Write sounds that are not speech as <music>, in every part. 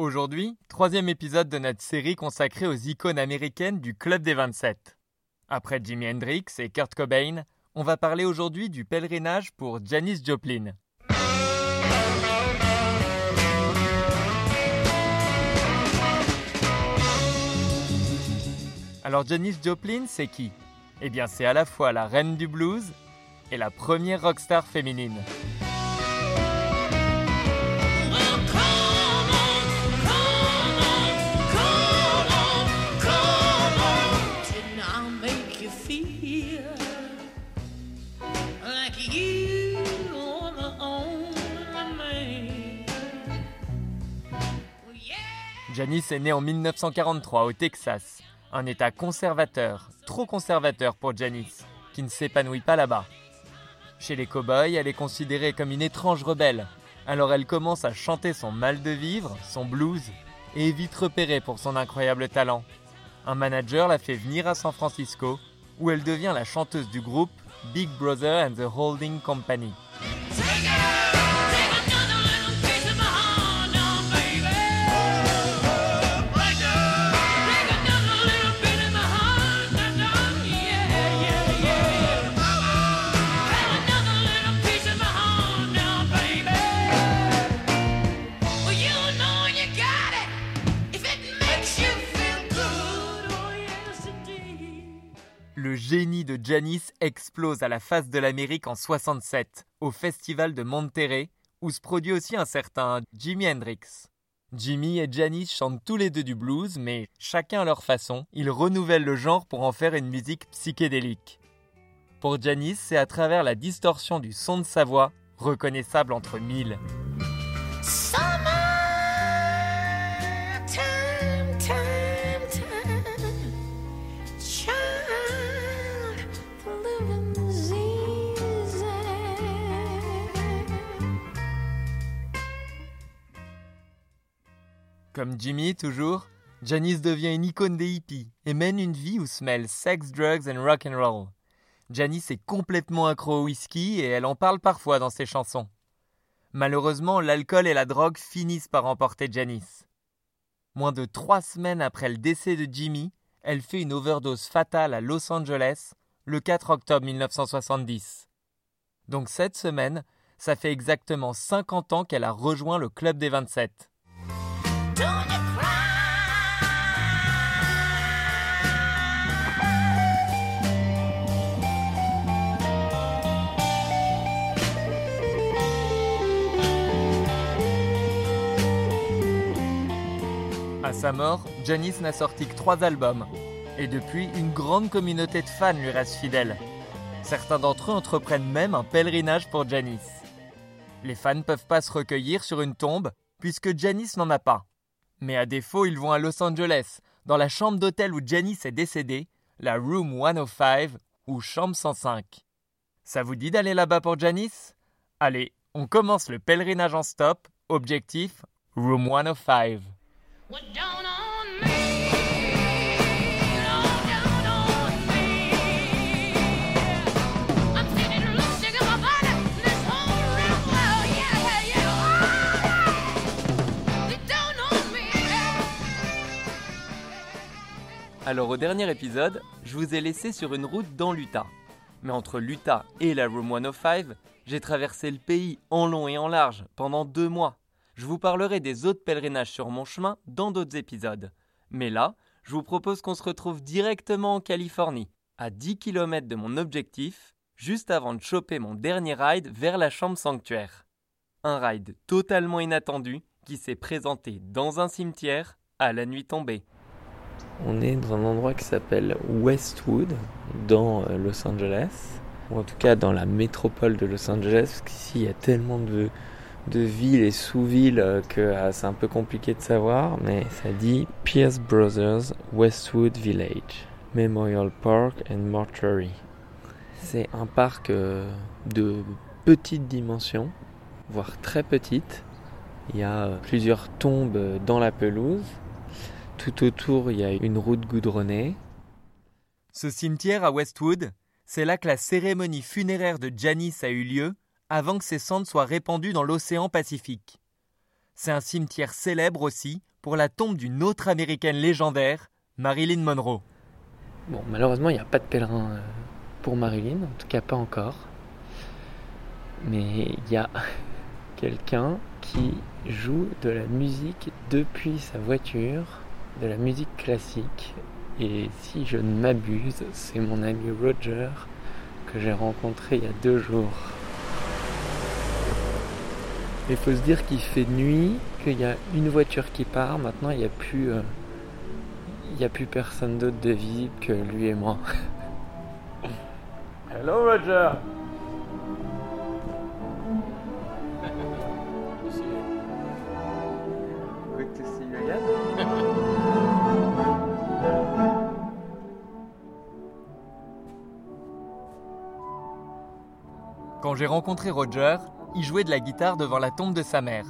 Aujourd'hui, troisième épisode de notre série consacrée aux icônes américaines du Club des 27. Après Jimi Hendrix et Kurt Cobain, on va parler aujourd'hui du pèlerinage pour Janis Joplin. Alors Janis Joplin, c'est qui? Eh bien c'est à la fois la reine du blues et la première rockstar féminine. Janice est née en 1943 au Texas, un état conservateur, trop conservateur pour Janice, qui ne s'épanouit pas là-bas. Chez les cow-boys, elle est considérée comme une étrange rebelle, alors elle commence à chanter son mal de vivre, son blues, et est vite repérée pour son incroyable talent. Un manager la fait venir à San Francisco, où elle devient la chanteuse du groupe Big Brother and the Holding Company. Janice explose à la face de l'Amérique en 67, au festival de Monterrey, où se produit aussi un certain Jimi Hendrix. Jimmy et Janice chantent tous les deux du blues, mais chacun à leur façon, ils renouvellent le genre pour en faire une musique psychédélique. Pour Janice, c'est à travers la distorsion du son de sa voix, reconnaissable entre mille. Comme Jimmy, toujours, Janice devient une icône des hippies et mène une vie où se mêlent sex, drugs and rock and roll. Janice est complètement accro au whisky et elle en parle parfois dans ses chansons. Malheureusement, l'alcool et la drogue finissent par emporter Janice. Moins de trois semaines après le décès de Jimmy, elle fait une overdose fatale à Los Angeles le 4 octobre 1970. Donc cette semaine, ça fait exactement 50 ans qu'elle a rejoint le Club des 27. À sa mort, Janice n'a sorti que trois albums. Et depuis, une grande communauté de fans lui reste fidèle. Certains d'entre eux entreprennent même un pèlerinage pour Janice. Les fans ne peuvent pas se recueillir sur une tombe, puisque Janice n'en a pas. Mais à défaut, ils vont à Los Angeles, dans la chambre d'hôtel où Janice est décédée, la Room 105 ou Chambre 105. Ça vous dit d'aller là-bas pour Janice? Allez, on commence le pèlerinage en stop. Objectif Room 105. Alors au dernier épisode, je vous ai laissé sur une route dans l'Utah. Mais entre l'Utah et la Room 105, j'ai traversé le pays en long et en large pendant deux mois. Je vous parlerai des autres pèlerinages sur mon chemin dans d'autres épisodes. Mais là, je vous propose qu'on se retrouve directement en Californie, à 10 km de mon objectif, juste avant de choper mon dernier ride vers la chambre sanctuaire. Un ride totalement inattendu qui s'est présenté dans un cimetière à la nuit tombée. On est dans un endroit qui s'appelle Westwood, dans euh, Los Angeles, ou en tout cas dans la métropole de Los Angeles, parce qu'ici il y a tellement de, villes et sous-villes euh, que ah, c'est un peu compliqué de savoir, mais ça dit Pierce Brothers Westwood Village, Memorial Park and Mortuary. C'est un parc euh, de petite dimension, voire très petite. Il y a plusieurs tombes dans la pelouse tout autour, il y a une route goudronnée. Ce cimetière à Westwood, c'est là que la cérémonie funéraire de Janice a eu lieu avant que ses cendres soient répandues dans l'océan Pacifique. C'est un cimetière célèbre aussi pour la tombe d'une autre américaine légendaire, Marilyn Monroe. Bon, malheureusement, il n'y a pas de pèlerin euh, pour Marilyn, en tout cas pas encore. Mais il y a <laughs> quelqu'un qui joue de la musique depuis sa voiture de la musique classique. Et si je ne m'abuse, c'est mon ami Roger que j'ai rencontré il y a deux jours. Il faut se dire qu'il fait nuit, qu'il y a une voiture qui part. Maintenant, il n'y a plus, euh, il y a plus personne d'autre de visible que lui et moi. Hello, Roger. Quand j'ai rencontré Roger, il jouait de la guitare devant la tombe de sa mère.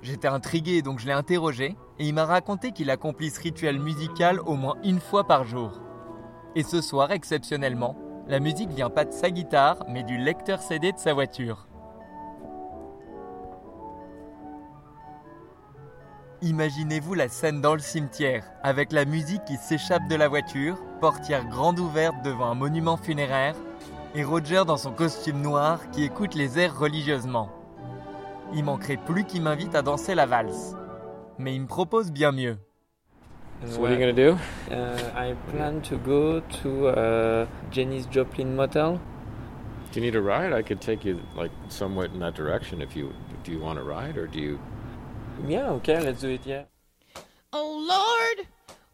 J'étais intrigué donc je l'ai interrogé et il m'a raconté qu'il accomplit ce rituel musical au moins une fois par jour. Et ce soir, exceptionnellement, la musique vient pas de sa guitare mais du lecteur CD de sa voiture. Imaginez-vous la scène dans le cimetière, avec la musique qui s'échappe de la voiture, portière grande ouverte devant un monument funéraire, et Roger dans son costume noir qui écoute les airs religieusement. Il manquerait plus qu'il m'invite à danser la valse. Mais il me propose bien mieux. So what are you gonna do? Uh, I plan to go to uh, Jenny's Joplin Motel. Do you need a ride? I could take you like somewhat in that direction if you do you want a ride or do you? Yeah, okay, let's do it, yeah. Oh Lord,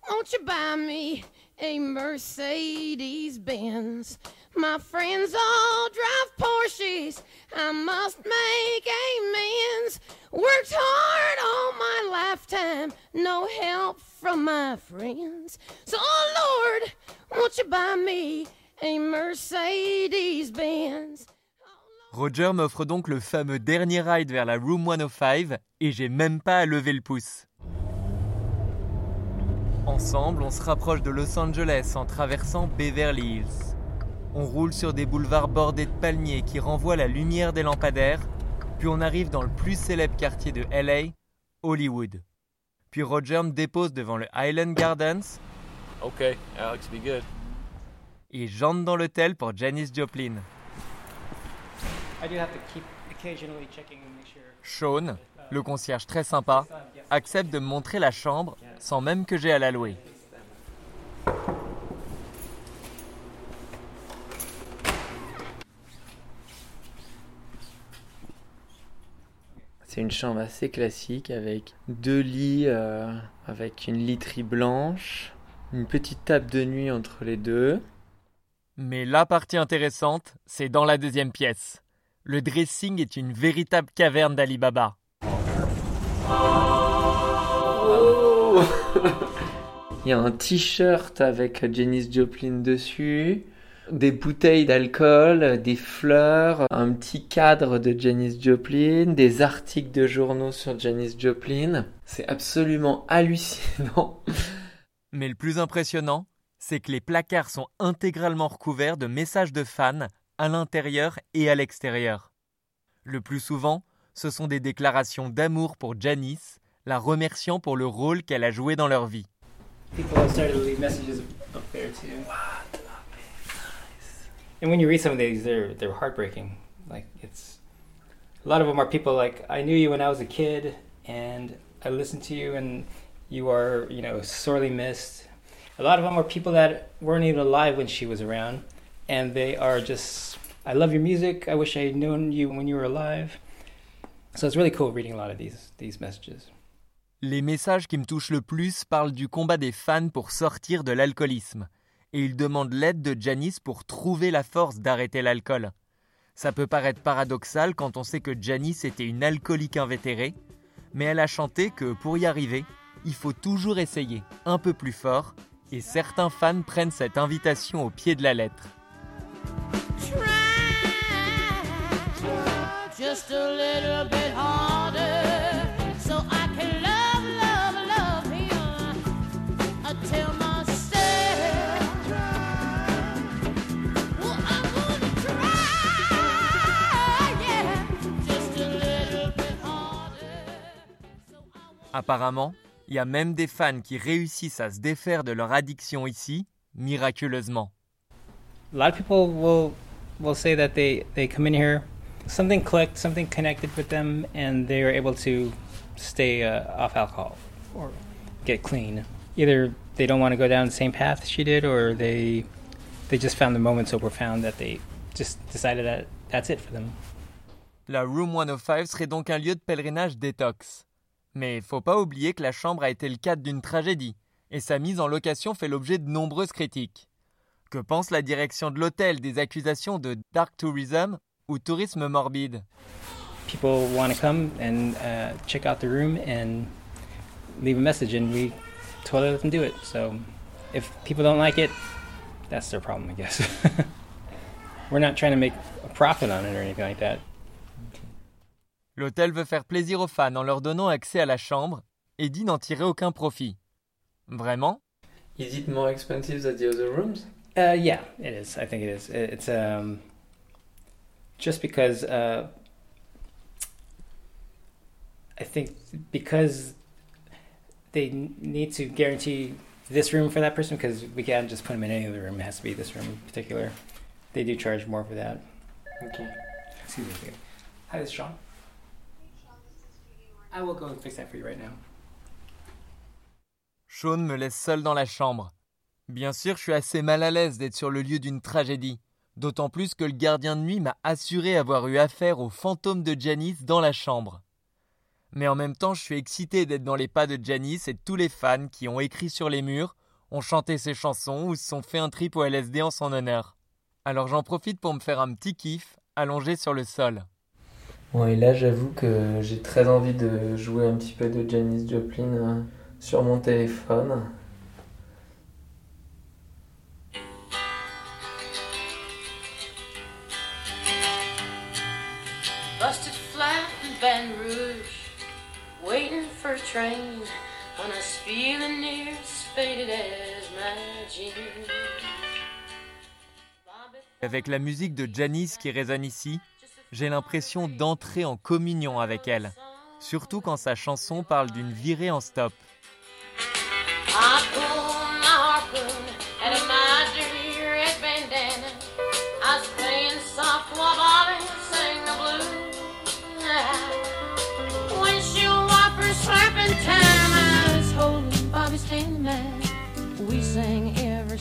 won't you buy me a Mercedes Benz? My friends all drive Porsches. I must make amends. Worked hard all my lifetime, no help from my friends. So, oh Lord, won't you buy me a Mercedes Benz? Roger m'offre donc le fameux dernier ride vers la Room 105 et j'ai même pas à lever le pouce. Ensemble, on se rapproche de Los Angeles en traversant Beverly Hills. On roule sur des boulevards bordés de palmiers qui renvoient la lumière des lampadaires, puis on arrive dans le plus célèbre quartier de LA, Hollywood. Puis Roger me dépose devant le Highland Gardens. Okay, Alex, be good. Et j'entre dans l'hôtel pour Janis Joplin. Sean, le concierge très sympa, accepte de me montrer la chambre sans même que j'ai à la louer. C'est une chambre assez classique avec deux lits euh, avec une literie blanche, une petite table de nuit entre les deux. Mais la partie intéressante, c'est dans la deuxième pièce. Le dressing est une véritable caverne d'Alibaba. <laughs> Il y a un t-shirt avec Janis Joplin dessus, des bouteilles d'alcool, des fleurs, un petit cadre de Janis Joplin, des articles de journaux sur Janis Joplin. C'est absolument hallucinant. Mais le plus impressionnant, c'est que les placards sont intégralement recouverts de messages de fans à l'intérieur et à l'extérieur. Le plus souvent, ce sont des déclarations d'amour pour Janice, la remerciant pour le rôle qu'elle a joué dans leur vie. people have started to leave messages up there too. And when you read some of these, they're they're heartbreaking. Like it's a lot of them are people like I knew you when I was a kid, and I listened to you, and you are, you know, sorely missed. A lot of them are people that weren't even alive when she was around, and they are just, I love your music. I wish I had known you when you were alive. So it's really cool reading a lot of these these messages. Les messages qui me touchent le plus parlent du combat des fans pour sortir de l'alcoolisme. Et ils demandent l'aide de Janice pour trouver la force d'arrêter l'alcool. Ça peut paraître paradoxal quand on sait que Janice était une alcoolique invétérée, mais elle a chanté que pour y arriver, il faut toujours essayer un peu plus fort, et certains fans prennent cette invitation au pied de la lettre. Apparemment, il y a même des fans qui réussissent à se défaire de leur addiction ici, miraculeusement. A lot of people will will say that they they come in here, something clicked, something connected with them, and they are able to stay uh, off alcohol or get clean. Either they don't want to go down the same path she did, or they they just found the moment so profound that they just decided that that's it for them. La Room 105 serait donc un lieu de pèlerinage détox. Mais faut pas oublier que la chambre a été le cadre d'une tragédie, et sa mise en location fait l'objet de nombreuses critiques. Que pense la direction de l'hôtel des accusations de dark tourism ou tourisme morbide? People want to come and uh, check out the room and leave a message, and we totally let them do it. So if people don't like it, that's their problem, I guess. <laughs> We're not trying to make a profit on it or anything like that. L'hôtel veut faire plaisir aux fans en leur donnant accès à la chambre et dit n'en tirer aucun profit. Vraiment? Is it more expensive than the other rooms? Uh, yeah, it is. I think it is. It- It's um, just because uh, I think because they need to guarantee this room for that person because we can't just put them in any other room. It has to be this room in particular. They do charge more for that. Okay. Excuse me. Hi, this is Sean. I will go and fix that for you right now. Sean me laisse seul dans la chambre. Bien sûr, je suis assez mal à l'aise d'être sur le lieu d'une tragédie, d'autant plus que le gardien de nuit m'a assuré avoir eu affaire au fantôme de Janice dans la chambre. Mais en même temps, je suis excité d'être dans les pas de Janice et tous les fans qui ont écrit sur les murs, ont chanté ses chansons ou se sont fait un trip au LSD en son honneur. Alors j'en profite pour me faire un petit kiff, allongé sur le sol. Bon, et là, j'avoue que j'ai très envie de jouer un petit peu de Janis Joplin euh, sur mon téléphone. Busted flat in Baton Rouge, waiting for a train when I was feeling near as faded as my jeans. Avec la musique de Janice qui résonne ici, j'ai l'impression d'entrer en communion avec elle, surtout quand sa chanson parle d'une virée en stop.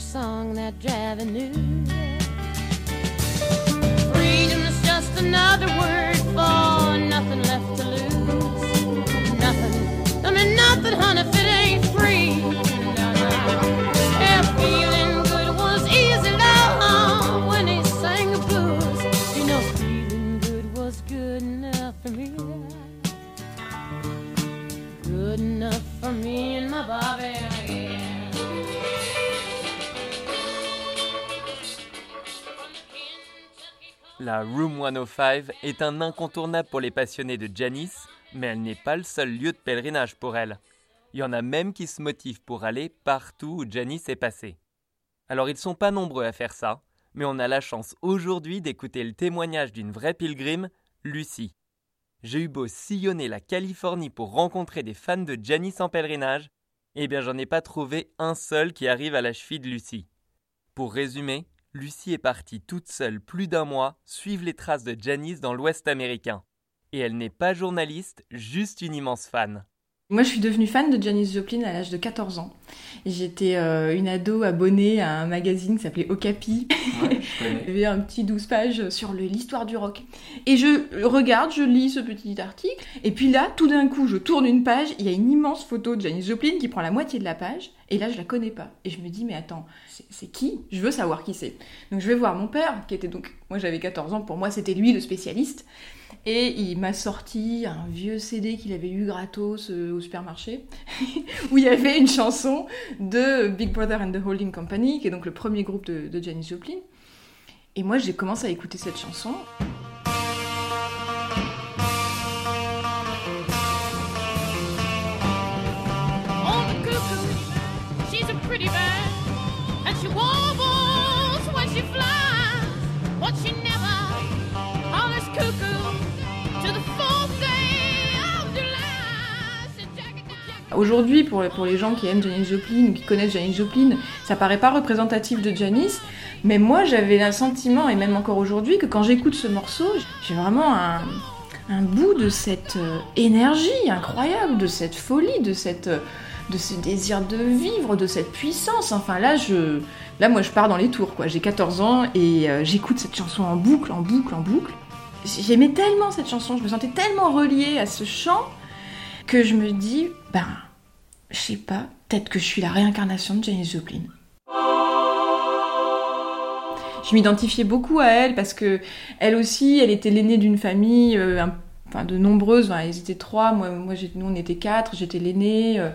Song that. Another word La Room 105 est un incontournable pour les passionnés de Janice, mais elle n'est pas le seul lieu de pèlerinage pour elle. Il y en a même qui se motivent pour aller partout où Janice est passée. Alors ils sont pas nombreux à faire ça, mais on a la chance aujourd'hui d'écouter le témoignage d'une vraie pilgrime, Lucie. J'ai eu beau sillonner la Californie pour rencontrer des fans de Janice en pèlerinage, eh bien j'en ai pas trouvé un seul qui arrive à la cheville de Lucie. Pour résumer, Lucie est partie toute seule plus d'un mois suivre les traces de Janice dans l'Ouest américain. Et elle n'est pas journaliste, juste une immense fan. Moi, je suis devenue fan de Janis Joplin à l'âge de 14 ans. J'étais euh, une ado abonnée à un magazine qui s'appelait Okapi. <laughs> Il y avait un petit 12 pages sur l'histoire du rock. Et je regarde, je lis ce petit article, et puis là, tout d'un coup, je tourne une page, il y a une immense photo de Janis Joplin qui prend la moitié de la page, et là, je la connais pas. Et je me dis, mais attends, c'est- c'est qui? Je veux savoir qui c'est. Donc je vais voir mon père, qui était donc... Moi, j'avais 14 ans, pour moi, c'était lui le spécialiste. Et il m'a sorti un vieux CD qu'il avait eu gratos euh, au supermarché, <laughs> où il y avait une chanson de Big Brother and the Holding Company, qui est donc le premier groupe de, de Janis Joplin. Et moi, j'ai commencé à écouter cette chanson. Aujourd'hui, pour, pour les gens qui aiment Janis Joplin ou qui connaissent Janis Joplin, ça paraît pas représentatif de Janis, mais moi j'avais un sentiment, et même encore aujourd'hui, que quand j'écoute ce morceau, j'ai vraiment un, un bout de cette euh, énergie incroyable, de cette folie, de cette euh, de ce désir de vivre, de cette puissance. Enfin là, je là moi je pars dans les tours quoi. J'ai 14 ans et euh, j'écoute cette chanson en boucle, en boucle, en boucle. J'aimais tellement cette chanson, je me sentais tellement reliée à ce chant que je me dis ben je sais pas, peut-être que je suis la réincarnation de Janis Joplin. Je m'identifiais beaucoup à elle parce que elle aussi, elle était l'aînée d'une famille, euh, enfin de nombreuses. Enfin, ils étaient trois. Moi, nous on était quatre. J'étais l'aînée. euh,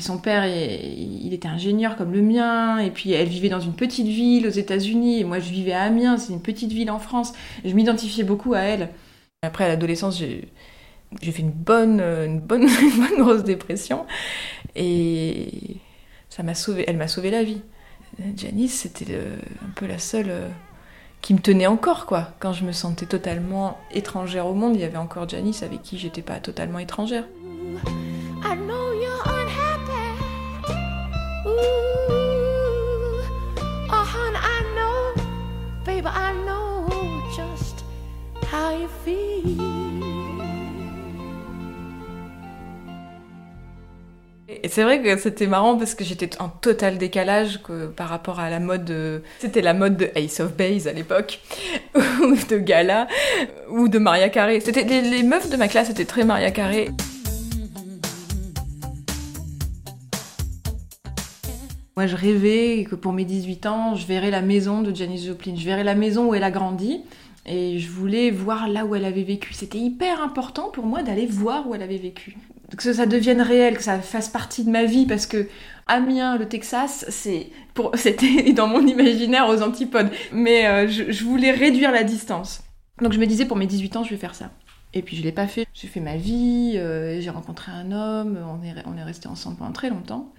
son père, il, il était ingénieur comme le mien. Et puis elle vivait dans une petite ville aux États-Unis. Et moi, je vivais à Amiens. C'est une petite ville en France. Je m'identifiais beaucoup à elle. Après, à l'adolescence, j'ai j'ai fait une bonne, euh, une bonne, <laughs> une bonne grosse dépression. Et ça m'a sauvé. Elle m'a sauvé la vie. Janice, c'était un peu la seule euh, qui me tenait encore, quoi. Quand je me sentais totalement étrangère au monde, il y avait encore Janice avec qui j'étais pas totalement étrangère. I know you're unhappy. Oh, I know, baby, I know just how you feel. Et c'est vrai que c'était marrant parce que j'étais en total décalage par rapport à la mode. de- C'était la mode de Ace of Base à l'époque, <laughs> ou de Gala, ou de Maria Carré. C'était les, les meufs de ma classe étaient très Maria Carré. Moi, je rêvais que pour mes 18 ans, je verrais la maison de Janis Joplin, je verrais la maison où elle a grandi. Et je voulais voir là où elle avait vécu. C'était hyper important pour moi d'aller voir où elle avait vécu. Que ça devienne réel, que ça fasse partie de ma vie, parce que Amiens, le Texas, c'est pour <laughs> c'était dans mon imaginaire aux antipodes. Mais euh, je, voulais réduire la distance. Donc je me disais pour mes 18 ans, je vais faire ça. Et puis je l'ai pas fait. J'ai fait ma vie, euh, j'ai rencontré un homme, on est, on est resté ensemble pendant très longtemps.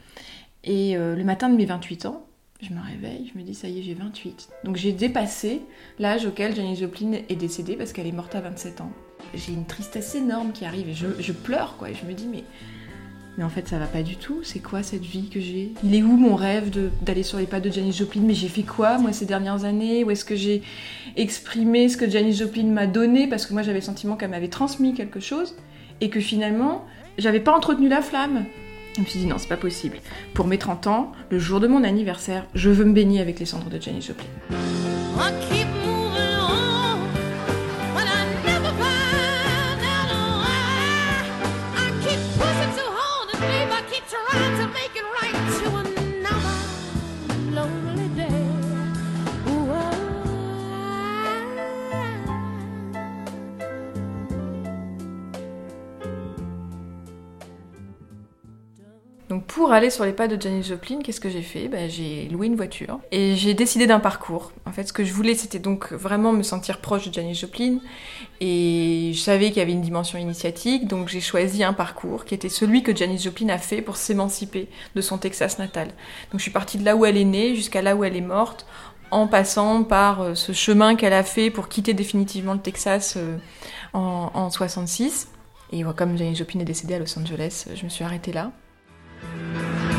Et euh, le matin de mes 28 ans, je me réveille, je me dis ça y est, j'ai 28. Donc j'ai dépassé l'âge auquel Janis Joplin est décédée parce qu'elle est morte à 27 ans. J'ai une tristesse énorme qui arrive et je, pleure quoi. Je me dis mais mais en fait ça va pas du tout. C'est quoi cette vie que j'ai? Il est où mon rêve d'aller sur les pas de Janis Joplin? Mais j'ai fait quoi moi ces dernières années? Où est-ce que j'ai exprimé ce que Janis Joplin m'a donné? Parce que moi j'avais le sentiment qu'elle m'avait transmis quelque chose et que finalement j'avais pas entretenu la flamme. Je me suis dit non, c'est pas possible. Pour mes 30 ans, le jour de mon anniversaire, je veux me baigner avec les cendres de Janis Joplin. Pour aller sur les pas de Janis Joplin, qu'est-ce que j'ai fait? Ben, J'ai loué une voiture et j'ai décidé d'un parcours. En fait, ce que je voulais, c'était donc vraiment me sentir proche de Janis Joplin et je savais qu'il y avait une dimension initiatique, donc j'ai choisi un parcours qui était celui que Janis Joplin a fait pour s'émanciper de son Texas natal. Donc je suis partie de là où elle est née jusqu'à là où elle est morte en passant par euh, ce chemin qu'elle a fait pour quitter définitivement le Texas euh, en, en 66. Et euh, comme Janis Joplin est décédée à Los Angeles, je me suis arrêtée là. Música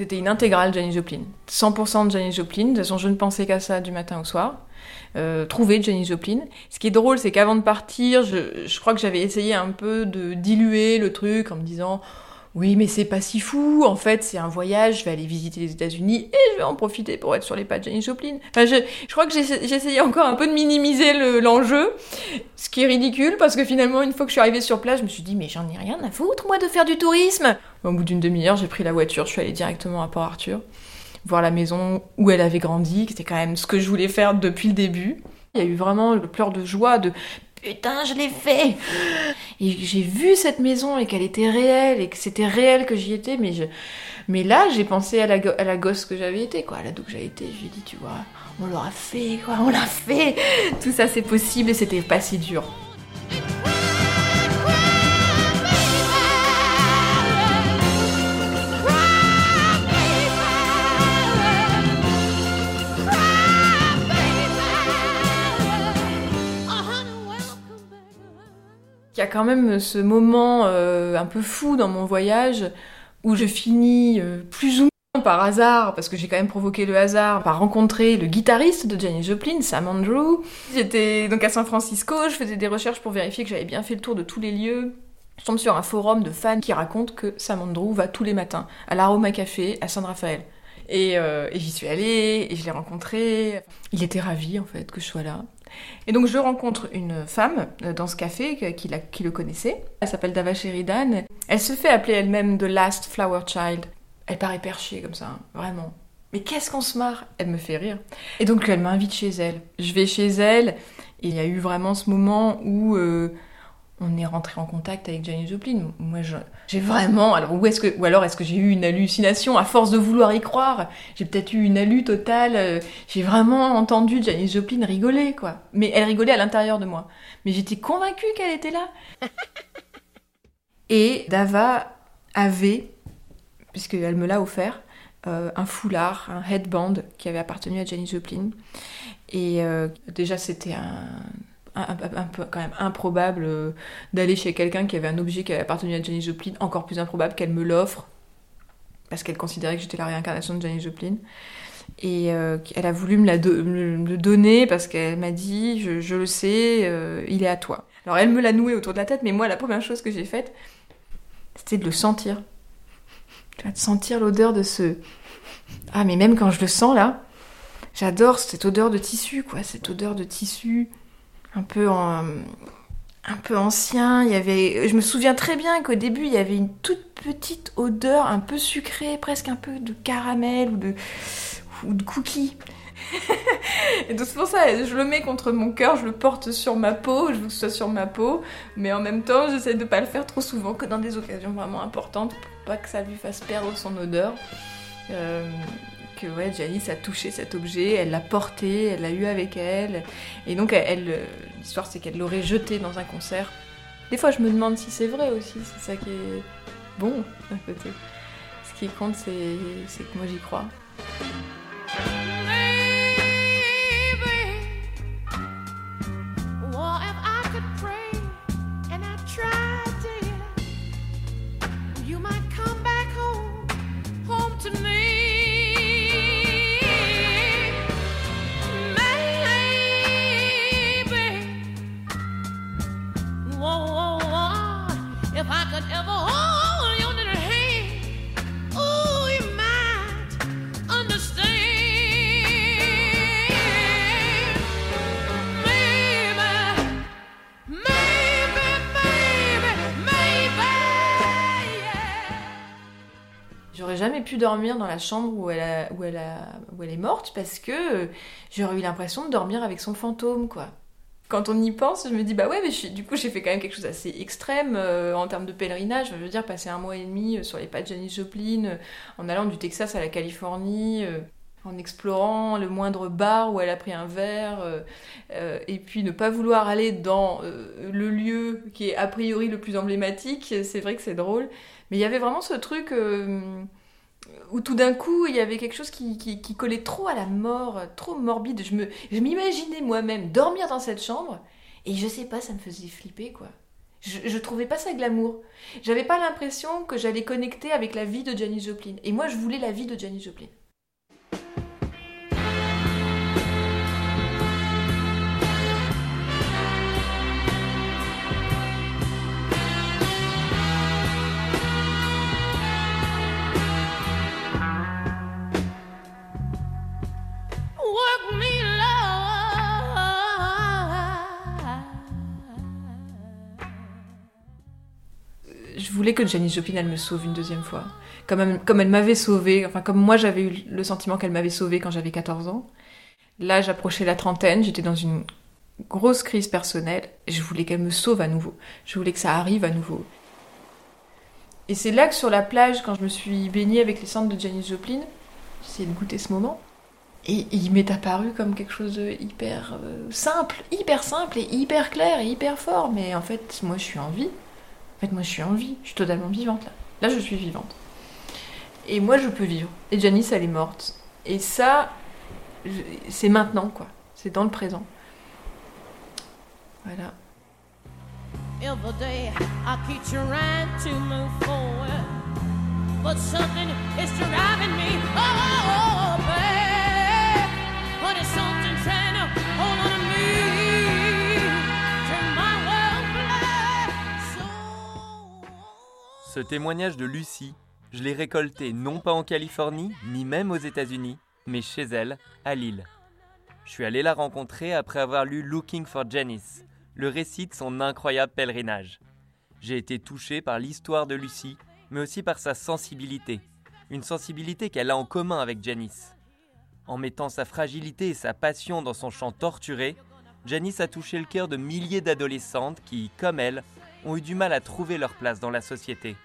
c'était une intégrale Janis Joplin. 100% de Janis Joplin. De toute façon, je ne pensais qu'à ça du matin au soir. Euh, trouver Janis Joplin. Ce qui est drôle, c'est qu'avant de partir, je, je crois que j'avais essayé un peu de diluer le truc en me disant oui, mais c'est pas si fou. En fait, c'est un voyage. Je vais aller visiter les États-Unis et je vais en profiter pour être sur les pas de Janis Joplin. Enfin, je, je crois que j'essayais encore un peu de minimiser le- l'enjeu, ce qui est ridicule parce que finalement, une fois que je suis arrivée sur place, je me suis dit, mais j'en ai rien à foutre, moi, de faire du tourisme. Au bout d'une demi-heure, j'ai pris la voiture. Je suis allée directement à Port Arthur, voir la maison où elle avait grandi, qui était quand même ce que je voulais faire depuis le début. Il y a eu vraiment le pleur de joie de Putain, je l'ai fait Et j'ai vu cette maison et qu'elle était réelle et que c'était réel que j'y étais, mais là, j'ai pensé à la, la gosse que j'avais été, quoi, à l'ado que j'avais été. Je lui ai dit, tu vois, on l'aura fait, quoi, on l'a fait Tout ça, c'est possible et c'était pas si dur. Y a quand même ce moment euh, un peu fou dans mon voyage où je finis euh, plus ou moins par hasard, parce que j'ai quand même provoqué le hasard, par rencontrer le guitariste de Janis Joplin, Sam Andrew. J'étais donc à San Francisco, je faisais des recherches pour vérifier que j'avais bien fait le tour de tous les lieux. Je tombe sur un forum de fans qui raconte que Sam Andrew va tous les matins à l'Aroma Café à San Rafael. Et, euh, et j'y suis allée, et je l'ai rencontré. Il était ravi en fait que je sois là. Et donc je rencontre une femme euh, dans ce café que- qui, le connaissait. Elle s'appelle Dava Sheridan. Elle se fait appeler elle-même The Last Flower Child. Elle paraît perchée comme ça, hein, vraiment. Mais qu'est-ce qu'on se marre? Elle me fait rire. Et donc elle m'invite chez elle. Je vais chez elle. Il y a eu vraiment ce moment où euh, on est rentré en contact avec Janis Joplin. Moi, j'ai vraiment. Alors, où est-ce que, ou alors est-ce que j'ai eu une hallucination à force de vouloir y croire? J'ai peut-être eu une hallu totale. euh, J'ai vraiment entendu Janis Joplin rigoler, quoi. Mais elle rigolait à l'intérieur de moi. Mais j'étais convaincue qu'elle était là. <laughs> Et Dava avait, puisqu'elle me l'a offert, euh, un foulard, un headband qui avait appartenu à Janis Joplin. Et euh, déjà, c'était un, quand même improbable euh, d'aller chez quelqu'un qui avait un objet qui avait appartenu à Janis Joplin. Encore plus improbable qu'elle me l'offre, parce qu'elle considérait que j'étais la réincarnation de Janis Joplin. Et euh, elle a voulu me, la le donner parce qu'elle m'a dit je, le sais, euh, il est à toi. Alors elle me l'a noué autour de la tête, mais moi la première chose que j'ai faite, c'était de le sentir. De sentir l'odeur de ce. Ah, mais même quand je le sens là, j'adore cette odeur de tissu, quoi, cette odeur de tissu un peu ancien, il y avait. Je me souviens très bien qu'au début il y avait une toute petite odeur un peu sucrée, presque un peu de caramel ou de, ou de cookies. <laughs> Et donc c'est pour ça, je le mets contre mon cœur, je le porte sur ma peau, je veux que ce soit sur ma peau, mais en même temps j'essaie de pas le faire trop souvent, que dans des occasions vraiment importantes, pour pas que ça lui fasse perdre son odeur. Euh, ouais, Janice a touché cet objet, elle l'a porté, elle l'a eu avec elle, et donc elle, l'histoire c'est qu'elle l'aurait jeté dans un concert. Des fois je me demande si c'est vrai aussi, c'est ça qui est bon d'un côté. Ce qui compte c'est que moi j'y crois. Dormir dans la chambre où elle, où elle, où elle est morte parce que j'aurais eu l'impression de dormir avec son fantôme, quoi. Quand on y pense, je me dis, bah ouais, mais du coup, j'ai fait quand même quelque chose d'assez extrême euh, en termes de pèlerinage. Je veux dire, passer un mois et demi euh, sur les pas de Janis Joplin, euh, en allant du Texas à la Californie, en explorant le moindre bar où elle a pris un verre, et puis ne pas vouloir aller dans le lieu qui est a priori le plus emblématique, c'est vrai que c'est drôle. Mais il y avait vraiment ce truc où tout d'un coup, il y avait quelque chose qui, qui- qui collait trop à la mort, trop morbide. Je me, je m'imaginais moi-même dormir dans cette chambre, et je sais pas, ça me faisait flipper, quoi. Je, je trouvais pas ça glamour. J'avais pas l'impression que j'allais connecter avec la vie de Janis Joplin. Et moi, je voulais la vie de Janis Joplin. Voulais que Janis Joplin, elle me sauve une deuxième fois. Comme elle, comme elle m'avait sauvée, enfin comme moi j'avais eu le sentiment qu'elle m'avait sauvée quand j'avais 14 ans. Là, j'approchais la trentaine, j'étais dans une grosse crise personnelle. Je voulais qu'elle me sauve à nouveau. Je voulais que ça arrive à nouveau. Et c'est là que sur la plage, quand je me suis baignée avec les cendres de Janis Joplin, j'essayais de goûter ce moment. Et il m'est apparu comme quelque chose de hyper euh, simple, hyper simple et hyper clair et hyper fort. Mais en fait, moi je suis en vie. En fait, moi je suis en vie. Je suis totalement vivante là. Là, je suis vivante. Et moi je peux vivre. Et Janice, elle est morte. Et ça, c'est maintenant quoi. C'est dans le présent. Voilà. Every day I keep trying to move forward, but something is driving me. Oh, it's something Ce témoignage de Lucie, je l'ai récolté non pas en Californie, ni même aux États-Unis, mais chez elle, à Lille. Je suis allé la rencontrer après avoir lu Looking for Janice, le récit de son incroyable pèlerinage. J'ai été touché par l'histoire de Lucie, mais aussi par sa sensibilité, une sensibilité qu'elle a en commun avec Janice. En mettant sa fragilité et sa passion dans son chant torturé, Janice a touché le cœur de milliers d'adolescentes qui, comme elle, ont eu du mal à trouver leur place dans la société.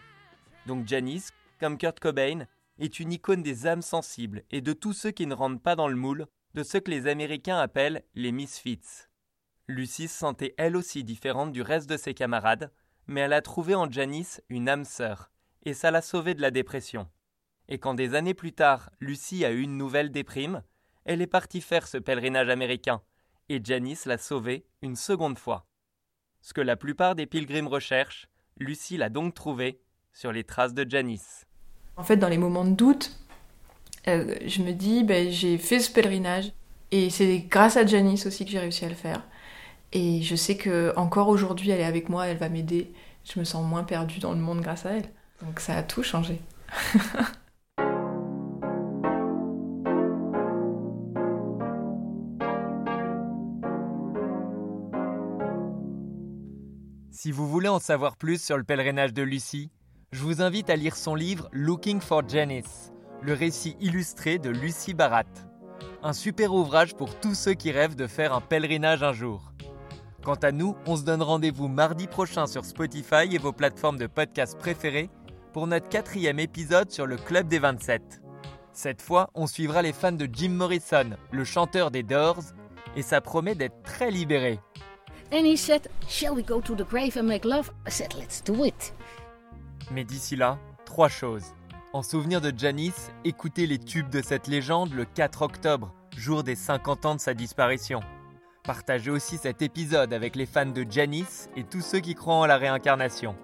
Donc Janice, comme Kurt Cobain, est une icône des âmes sensibles et de tous ceux qui ne rentrent pas dans le moule de ceux que les Américains appellent les misfits. Lucie se sentait elle aussi différente du reste de ses camarades, mais elle a trouvé en Janice une âme sœur, et ça l'a sauvée de la dépression. Et quand des années plus tard, Lucie a eu une nouvelle déprime, elle est partie faire ce pèlerinage américain, et Janice l'a sauvée une seconde fois. Ce que la plupart des pilgrims recherchent, Lucie l'a donc trouvé sur les traces de Janice. En fait, dans les moments de doute, euh, je me dis, ben, j'ai fait ce pèlerinage et c'est grâce à Janice aussi que j'ai réussi à le faire. Et je sais que encore aujourd'hui, elle est avec moi, elle va m'aider. Je me sens moins perdue dans le monde grâce à elle. Donc ça a tout changé. <laughs> Si vous voulez en savoir plus sur le pèlerinage de Lucie, je vous invite à lire son livre Looking for Janice, le récit illustré de Lucie Barat. Un super ouvrage pour tous ceux qui rêvent de faire un pèlerinage un jour. Quant à nous, on se donne rendez-vous mardi prochain sur Spotify et vos plateformes de podcast préférées pour notre quatrième épisode sur le Club des 27. Cette fois, on suivra les fans de Jim Morrison, le chanteur des Doors, et ça promet d'être très libéré. And he said, Shall we go to the grave and make love? I said, Let's do it. Mais d'ici là, trois choses. En souvenir de Janice, écoutez les tubes de cette légende le 4 octobre, jour des 50 ans de sa disparition. Partagez aussi cet épisode avec les fans de Janice et tous ceux qui croient en la réincarnation.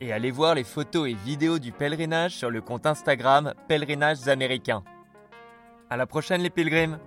Et allez voir les photos et vidéos du pèlerinage sur le compte Instagram Pèlerinages Américains. À la prochaine les pilgrims